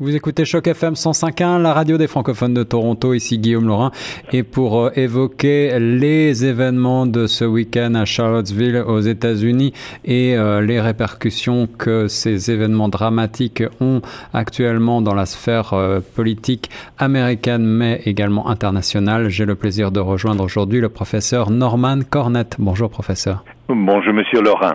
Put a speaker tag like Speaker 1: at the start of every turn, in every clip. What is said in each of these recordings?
Speaker 1: Vous écoutez Choc FM 105.1, la radio des francophones de Toronto, ici Guillaume Laurin, et pour euh, évoquer les événements de ce week-end à Charlottesville aux États-Unis et euh, les répercussions que ces événements dramatiques ont actuellement dans la sphère euh, politique américaine, mais également internationale, j'ai le plaisir de rejoindre aujourd'hui le professeur Norman Cornette. Bonjour professeur.
Speaker 2: Bonjour monsieur Laurin.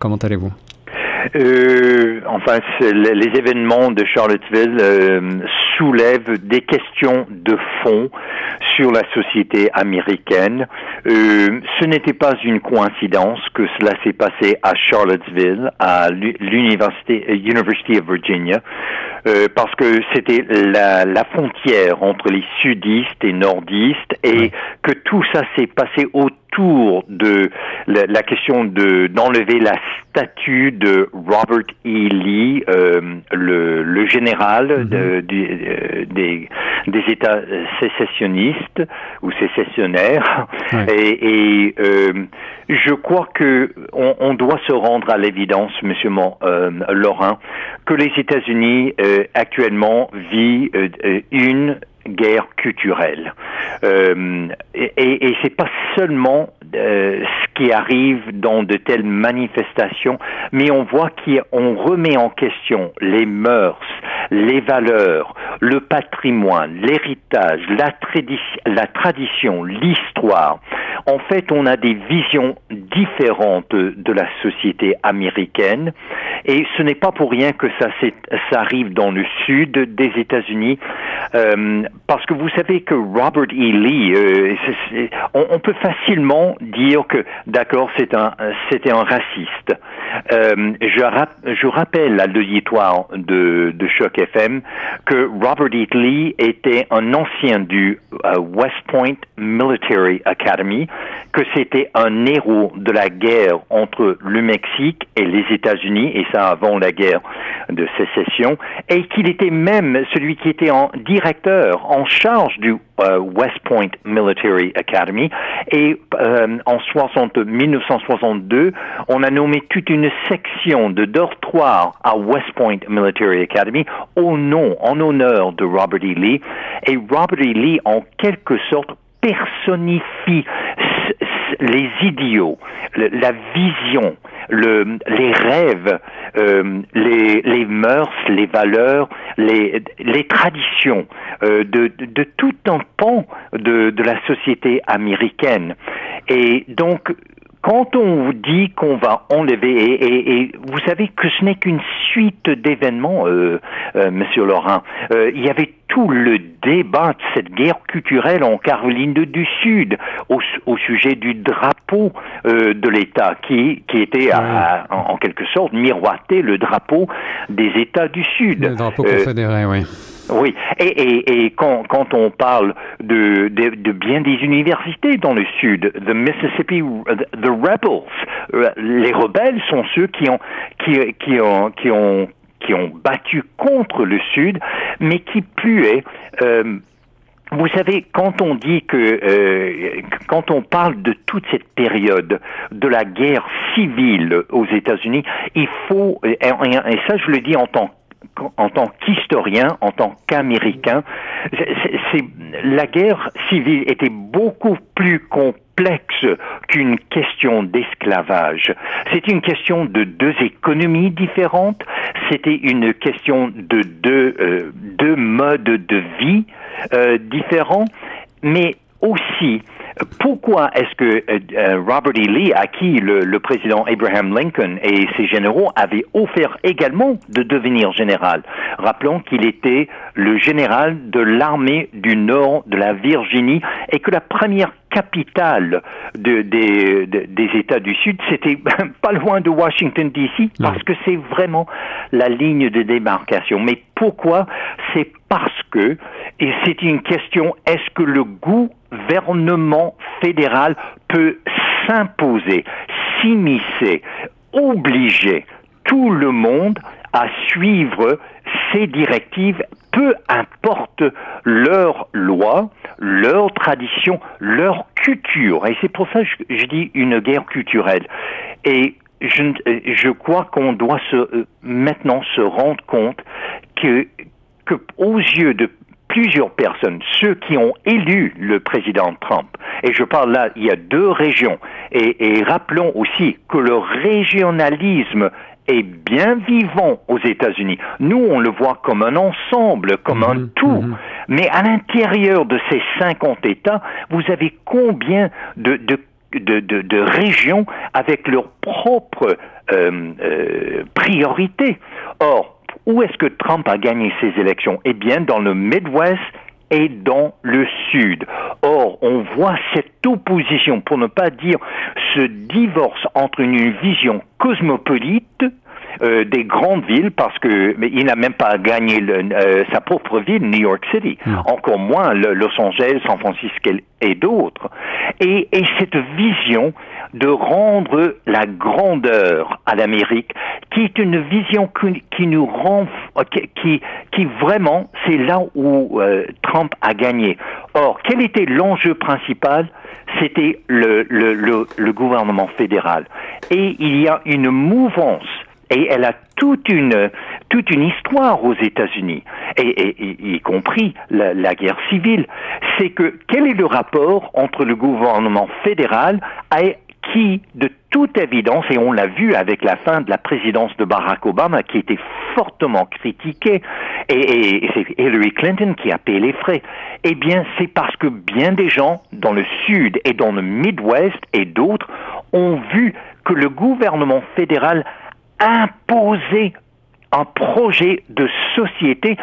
Speaker 1: Comment allez-vous?
Speaker 2: Euh, enfin, les événements de Charlottesville euh, soulèvent des questions de fond sur la société américaine. Euh, ce n'était pas une coïncidence que cela s'est passé à Charlottesville, à l'université University of Virginia, euh, parce que c'était la, la, frontière entre les sudistes et nordistes et que tout ça s'est passé autour de la, la question de d'enlever la statue de Robert E. Lee, euh, le, le, général de, mm-hmm. de, des, des États sécessionnistes ou sécessionnaires. Et, et euh, je crois que on, on, doit se rendre à l'évidence, Monsieur Mon, euh, Laurent, que les États-Unis euh, actuellement vivent euh, une guerre culturelle. Euh, et et c'est pas seulement euh, ce qui arrive dans de telles manifestations, mais on voit qu'on remet en question les mœurs, les valeurs, le patrimoine, l'héritage, la tradition, l'histoire. En fait, on a des visions différentes de la société américaine et ce n'est pas pour rien que ça, arrive dans le sud des États-Unis euh, parce que vous savez que Robert E. Lee, euh, on, peut facilement dire que d'accord, c'était un raciste. Euh, je, rappelle à l'auditoire de, de Choc FM que Robert E. Lee était un ancien du West Point Military Academy, que c'était un héros de la guerre entre le Mexique et les États-Unis, et ça avant la guerre de sécession, et qu'il était même celui qui était en directeur, en charge du euh, West Point Military Academy. Et euh, en 60, 1962, on a nommé toute une section de dortoir à West Point Military Academy au nom, en honneur de Robert E. Lee. Et Robert E. Lee, en quelque sorte, personnifie les idiots, la vision, le, les rêves, euh, les, mœurs, les valeurs, les, traditions euh, de, de, tout un pan de, de la société américaine. Et donc, quand on vous dit qu'on va enlever, et, et, vous savez que ce n'est qu'une suite d'événements, euh, euh, Monsieur Laurent, euh, il y avait tout le débat de cette guerre culturelle en Caroline du Sud au, au sujet du drapeau euh, de l'État qui, qui était à, en, en, quelque sorte miroité le drapeau des États du Sud.
Speaker 1: Le drapeau confédéré, oui.
Speaker 2: Oui, et, et, et quand, quand, on parle de, de, bien des universités dans le Sud, the Mississippi, the Rebels, euh, les rebelles sont ceux qui ont, qui, ont, qui ont, qui ont battu contre le Sud, mais qui est, euh, vous savez, quand on dit que, euh, quand on parle de toute cette période de la guerre civile aux États-Unis, il faut, et, et, ça je le dis en tant en tant qu'historien, en tant qu'Américain, c'est, la guerre civile était beaucoup plus complexe qu'une question d'esclavage. C'était une question de deux économies différentes, c'était une question de deux, euh, modes de vie euh, différents, mais aussi pourquoi est-ce que euh, euh, Robert E. Lee, à qui le, président Abraham Lincoln et ses généraux avaient offert également de devenir général? Rappelons qu'il était le général de l'armée du nord de la Virginie et que la première capitale de, des, des États du Sud, c'était pas loin de Washington, D.C., parce que c'est vraiment la ligne de démarcation. Mais pourquoi? C'est parce que, et c'est une question, est-ce que le gouvernement fédéral peut s'imposer, s'immiscer, obliger tout le monde à suivre ces directives, peu importe leur loi, leur tradition, leur culture. Et c'est pour ça que je, dis une guerre culturelle. Et je, crois qu'on doit euh, maintenant se rendre compte que aux yeux de plusieurs personnes, ceux qui ont élu le président Trump, et je parle là, il y a deux régions, et, rappelons aussi que le régionalisme est bien vivant aux États-Unis. Nous, on le voit comme un ensemble, comme un mhm, tout. Mhm. Mais à l'intérieur de ces 50 États, vous avez combien de, de, régions avec leurs propres euh, euh, priorités? Or, où est-ce que Trump a gagné ses élections? Eh bien, dans le Midwest et dans le Sud. Or, on voit cette opposition, pour ne pas dire ce divorce entre une vision cosmopolite euh, des grandes villes parce que mais il n'a même pas gagné euh, sa propre ville, New York City, encore moins Los Angeles, San Francisco et d'autres. Et, et cette vision de rendre la grandeur à l'Amérique, qui est une vision qui, nous rend, qui, qui, vraiment, c'est là où euh, Trump a gagné. Or, quel était l'enjeu principal? C'était le, le, le, le gouvernement fédéral. Et il y a une mouvance et elle a toute une toute une histoire aux États-Unis, et, y compris la, la guerre civile. C'est que quel est le rapport entre le gouvernement fédéral et qui, de toute évidence, et on l'a vu avec la fin de la présidence de Barack Obama, qui était fortement critiquée, et, et c'est Hillary Clinton qui a payé les frais, eh bien, c'est parce que bien des gens dans le Sud et dans le Midwest et d'autres ont vu que le gouvernement fédéral imposer un projet de société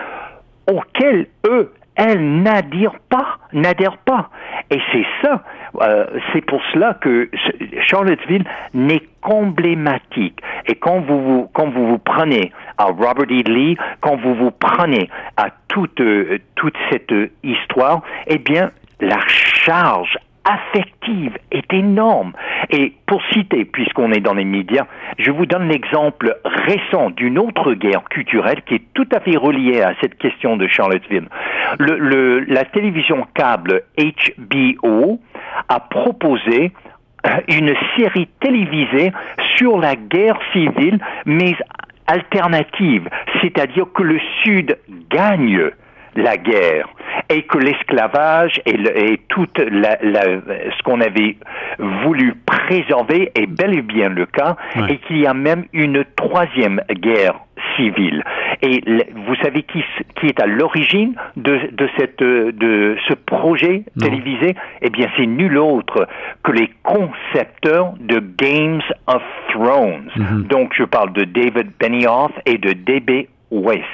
Speaker 2: auquel eux, elles n'adhèrent pas, n'adhèrent pas. Et c'est ça, euh, c'est pour cela que Charlottesville n'est qu'emblématique. Et quand vous, vous, quand vous vous prenez à Robert E. Lee, quand vous vous prenez à toute, euh, toute cette histoire, eh bien, la charge affective est énorme. Et pour citer, puisqu'on est dans les médias, je vous donne l'exemple récent d'une autre guerre culturelle qui est tout à fait reliée à cette question de Charlottesville. Le, la télévision câble HBO a proposé une série télévisée sur la guerre civile, mais alternative, c'est-à-dire que le Sud gagne la guerre et que l'esclavage et, et, tout la, ce qu'on avait voulu préserver est bel et bien le cas et qu'il y a même une troisième guerre civile. Et vous savez qui, qui est à l'origine de, de, cette, de ce projet télévisé? Eh bien, c'est nul autre que les concepteurs de Games of Thrones. Mm-hmm. Donc, je parle de David Benioff et de D.B. Weiss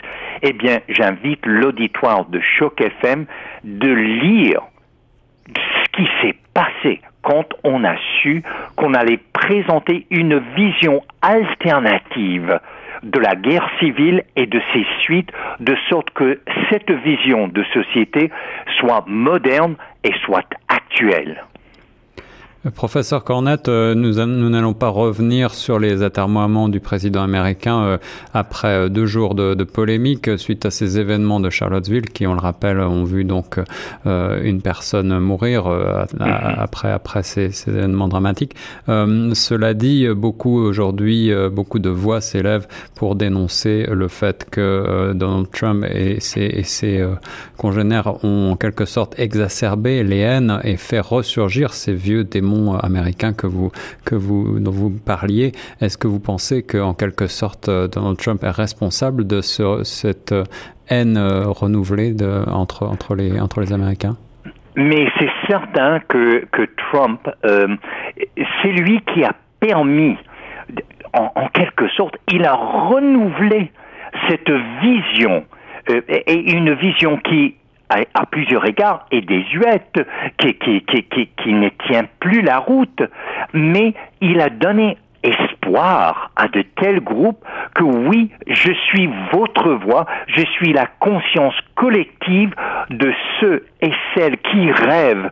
Speaker 2: eh bien, j'invite l'auditoire de Choc FM de lire ce qui s'est passé quand on a su qu'on allait présenter une vision alternative de la guerre civile et de ses suites, de sorte que cette vision de société soit moderne et soit actuelle.
Speaker 1: Professeur Cornette, euh, nous, n'allons pas revenir sur les atermoiements du président américain euh, après euh, deux jours de, de, polémique suite à ces événements de Charlottesville qui, on le rappelle, ont vu donc une personne mourir après, après ces, ces, événements dramatiques. cela dit, beaucoup aujourd'hui, beaucoup de voix s'élèvent pour dénoncer le fait que Donald Trump et ses, et ses congénères ont en quelque sorte exacerbé les haines et fait ressurgir ces vieux démons américain que vous, que vous, dont vous parliez. Est-ce que vous pensez qu'en quelque sorte euh, Donald Trump est responsable de ce, cette euh, haine euh, renouvelée entre, entre, les, entre les Américains?
Speaker 2: Mais c'est certain que, que Trump, c'est lui qui a permis, en, quelque sorte, il a renouvelé cette vision, et une vision qui à, plusieurs égards est désuète, qui, qui, ne tient plus la route, mais il a donné espoir à de tels groupes que oui, je suis votre voix, je suis la conscience collective de ceux et celles qui rêvent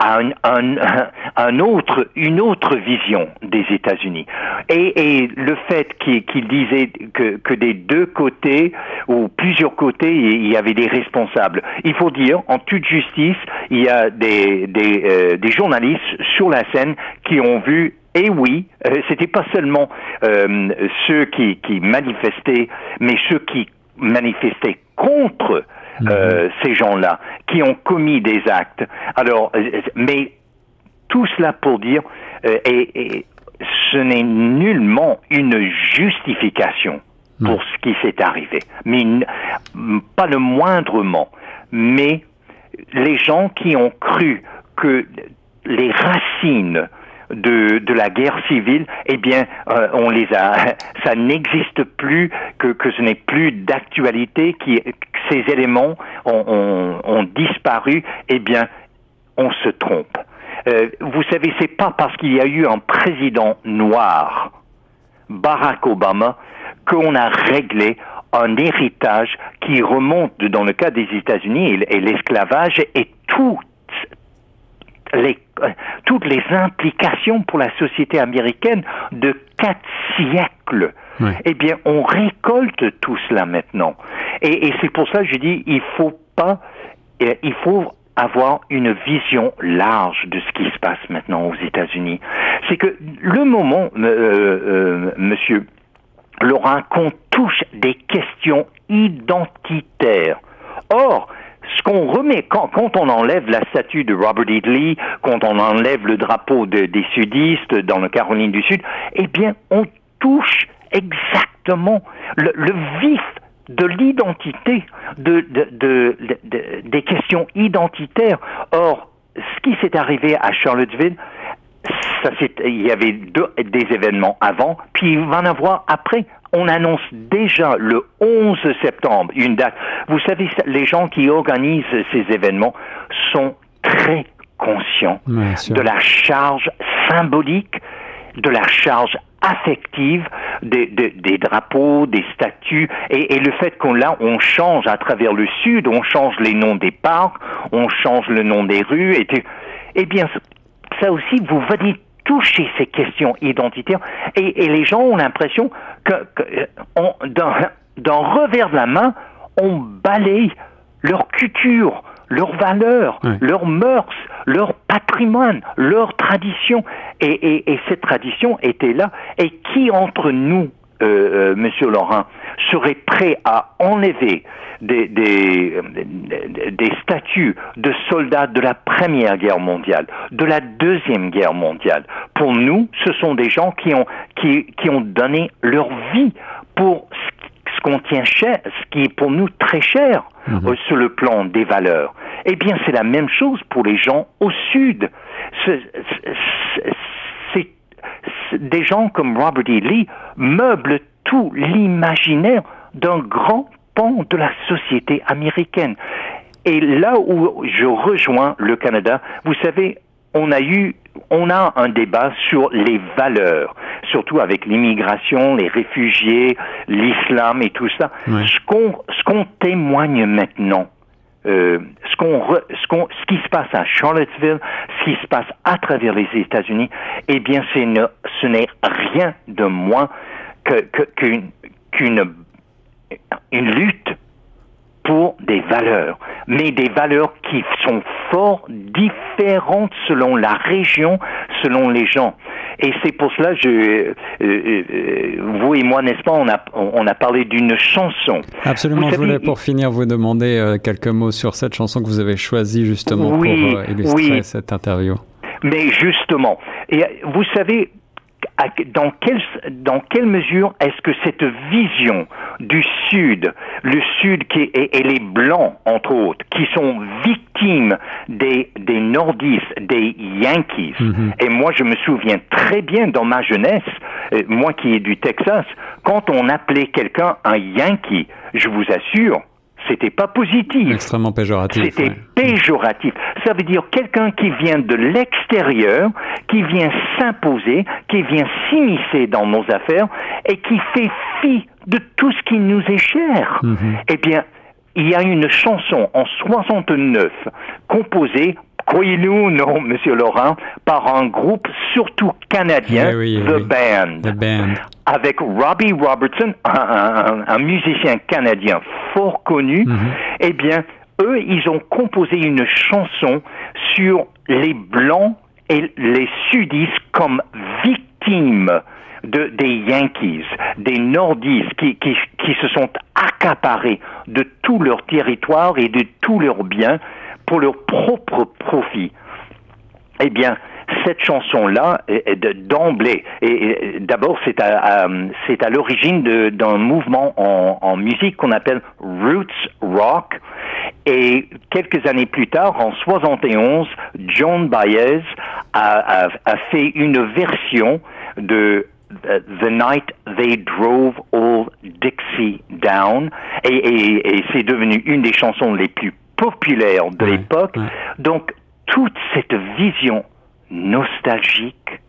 Speaker 2: un, un, un, autre, une autre vision des États-Unis. Et, et, le fait qu'il disait que, que, des deux côtés ou plusieurs côtés, il y avait des responsables. Il faut dire, en toute justice, il y a des, des, euh, des journalistes sur la scène qui ont vu et oui, euh, c'était pas seulement euh, ceux qui, qui manifestaient, mais ceux qui manifestaient contre euh, ces gens-là qui ont commis des actes. Alors, mais tout cela pour dire, et, ce n'est nullement une justification pour ce qui s'est arrivé, mais pas le moindrement. Mais les gens qui ont cru que les racines de, de la guerre civile, eh bien, euh, on les a, ça n'existe plus, que, que ce n'est plus d'actualité, qui ces éléments ont, ont, ont, disparu, eh bien, on se trompe. Euh, vous savez, c'est pas parce qu'il y a eu un président noir, Barack Obama, qu'on a réglé un héritage qui remonte, dans le cas des États-Unis, et l'esclavage et tout les, toutes les implications pour la société américaine de quatre siècles. Eh bien, on récolte tout cela maintenant. Et, c'est pour ça que je dis, il faut pas, euh, il faut avoir une vision large de ce qui se passe maintenant aux États-Unis. C'est que le moment, euh, euh, Monsieur Laurent, qu'on touche des questions identitaires. Or, ce qu'on remet, quand, on enlève la statue de Robert E. Lee, quand on enlève le drapeau de, des sudistes dans la Caroline du Sud, eh bien, on touche exactement le, le vif de l'identité, de, de, de, des questions identitaires. Or, ce qui s'est arrivé à Charlottesville, ça, il y avait deux, des événements avant, puis il va en avoir après on annonce déjà le 11 septembre une date. Vous savez, les gens qui organisent ces événements sont très conscients de la charge symbolique, de la charge affective des, drapeaux, des statues, et, le fait qu'on on change à travers le sud, on change les noms des parcs, on change le nom des rues, et, eh bien, ça aussi, vous venez toucher ces questions identitaires. Et, les gens ont l'impression que, que d'un revers de la main, on balaye leur culture, leurs valeurs, leurs mœurs, leur patrimoine, leur tradition. Et, et, cette tradition était là. Et qui entre nous, euh, euh, Monsieur Laurent, serait prêt à enlever des, des, des, statuts de soldats de la Première Guerre mondiale, de la Deuxième Guerre mondiale? Pour nous, ce sont des gens qui ont, qui, qui ont donné leur vie pour ce qu'on tient cher, ce qui est pour nous très cher mhm. euh, sur le plan des valeurs. Eh bien, c'est la même chose pour les gens au Sud. C'est des gens comme Robert E. Lee meublent tout l'imaginaire d'un grand pan de la société américaine. Et là où je rejoins le Canada, vous savez, on a eu, on a un débat sur les valeurs, surtout avec l'immigration, les réfugiés, l'islam et tout ça. Ce qu'on, ce qu'on témoigne maintenant, euh, ce, qu'on ce, qu'on ce qui se passe à Charlottesville, ce qui se passe à travers les États-Unis, eh bien, c'est ce n'est rien de moins que, qu'une, qu'une une lutte pour des valeurs, mais des valeurs qui sont fort différentes selon la région, selon les gens. Et c'est pour cela, je, euh, euh, vous et moi, n'est-ce pas, on a, on a parlé d'une chanson.
Speaker 1: Absolument, je voulais pour finir vous demander euh, quelques mots sur cette chanson que vous avez choisie justement pour illustrer cette interview.
Speaker 2: Mais justement, et vous savez, dans quelle, dans quelle mesure est-ce que cette vision du Sud, le Sud qui est, et, les Blancs, entre autres, qui sont victimes des, des nordistes, des Yankees, mhm. et moi je me souviens très bien dans ma jeunesse, euh, moi qui est du Texas, quand on appelait quelqu'un un Yankee, je vous assure, c'était pas positif.
Speaker 1: Extrêmement péjoratif.
Speaker 2: C'était péjoratif. Ça veut dire quelqu'un qui vient de l'extérieur, qui vient s'imposer, qui vient s'immiscer dans nos affaires et qui fait fi de tout ce qui nous est cher. Mhm. Eh bien, il y a une chanson en 69 composée croyez-nous, non, Monsieur Laurent, par un groupe surtout canadien,
Speaker 1: eh eh
Speaker 2: The, Band,
Speaker 1: The, Band,
Speaker 2: avec Robbie Robertson, un, musicien canadien fort connu. Mm-hmm. Eh bien, eux, ils ont composé une chanson sur les Blancs et les Sudistes comme victimes de, des Yankees, des Nordistes qui, qui, qui se sont accaparés de tout leur territoire et de tous leurs biens pour leur propre profit. Eh bien, cette chanson-là, d'emblée, et, d'abord c'est à, l'origine d'un mouvement en, musique qu'on appelle roots rock. Et quelques années plus tard, en 71, John Baez a, fait une version de The Night They Drove All Dixie Down, et, et c'est devenu une des chansons les plus populaires de l'époque. Donc, toute cette vision nostalgique,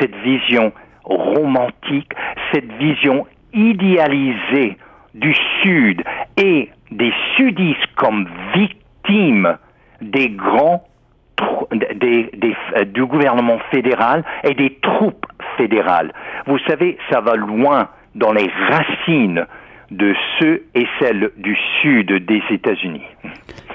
Speaker 2: cette vision romantique, cette vision idéalisée du Sud et des sudistes comme victimes des grands des, des, euh, du gouvernement fédéral et des troupes fédérales. Vous savez, ça va loin dans les racines de ceux et celles du sud des États-Unis.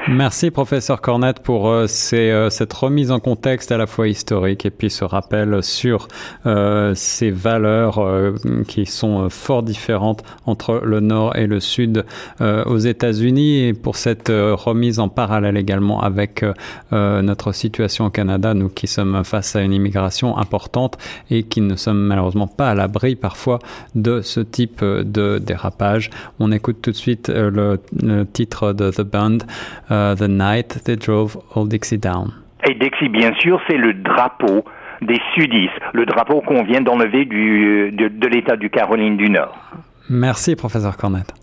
Speaker 1: Merci professeur Cornette pour euh, euh, cette remise en contexte à la fois historique et puis ce rappel sur euh, ces valeurs euh, qui sont fort différentes entre le nord et le sud aux États-Unis et pour cette remise en parallèle également avec notre situation au Canada, nous qui sommes face à une immigration importante et qui ne sommes malheureusement pas à l'abri parfois de ce type de dérapage. On écoute tout de suite le titre de The Band. Uh, the Night They Drove Old Dixie Down.
Speaker 2: Et Dixie, bien sûr, c'est le drapeau des sudistes, le drapeau qu'on vient d'enlever du, de, de l'État du Caroline du Nord.
Speaker 1: Merci, professeur Cornette.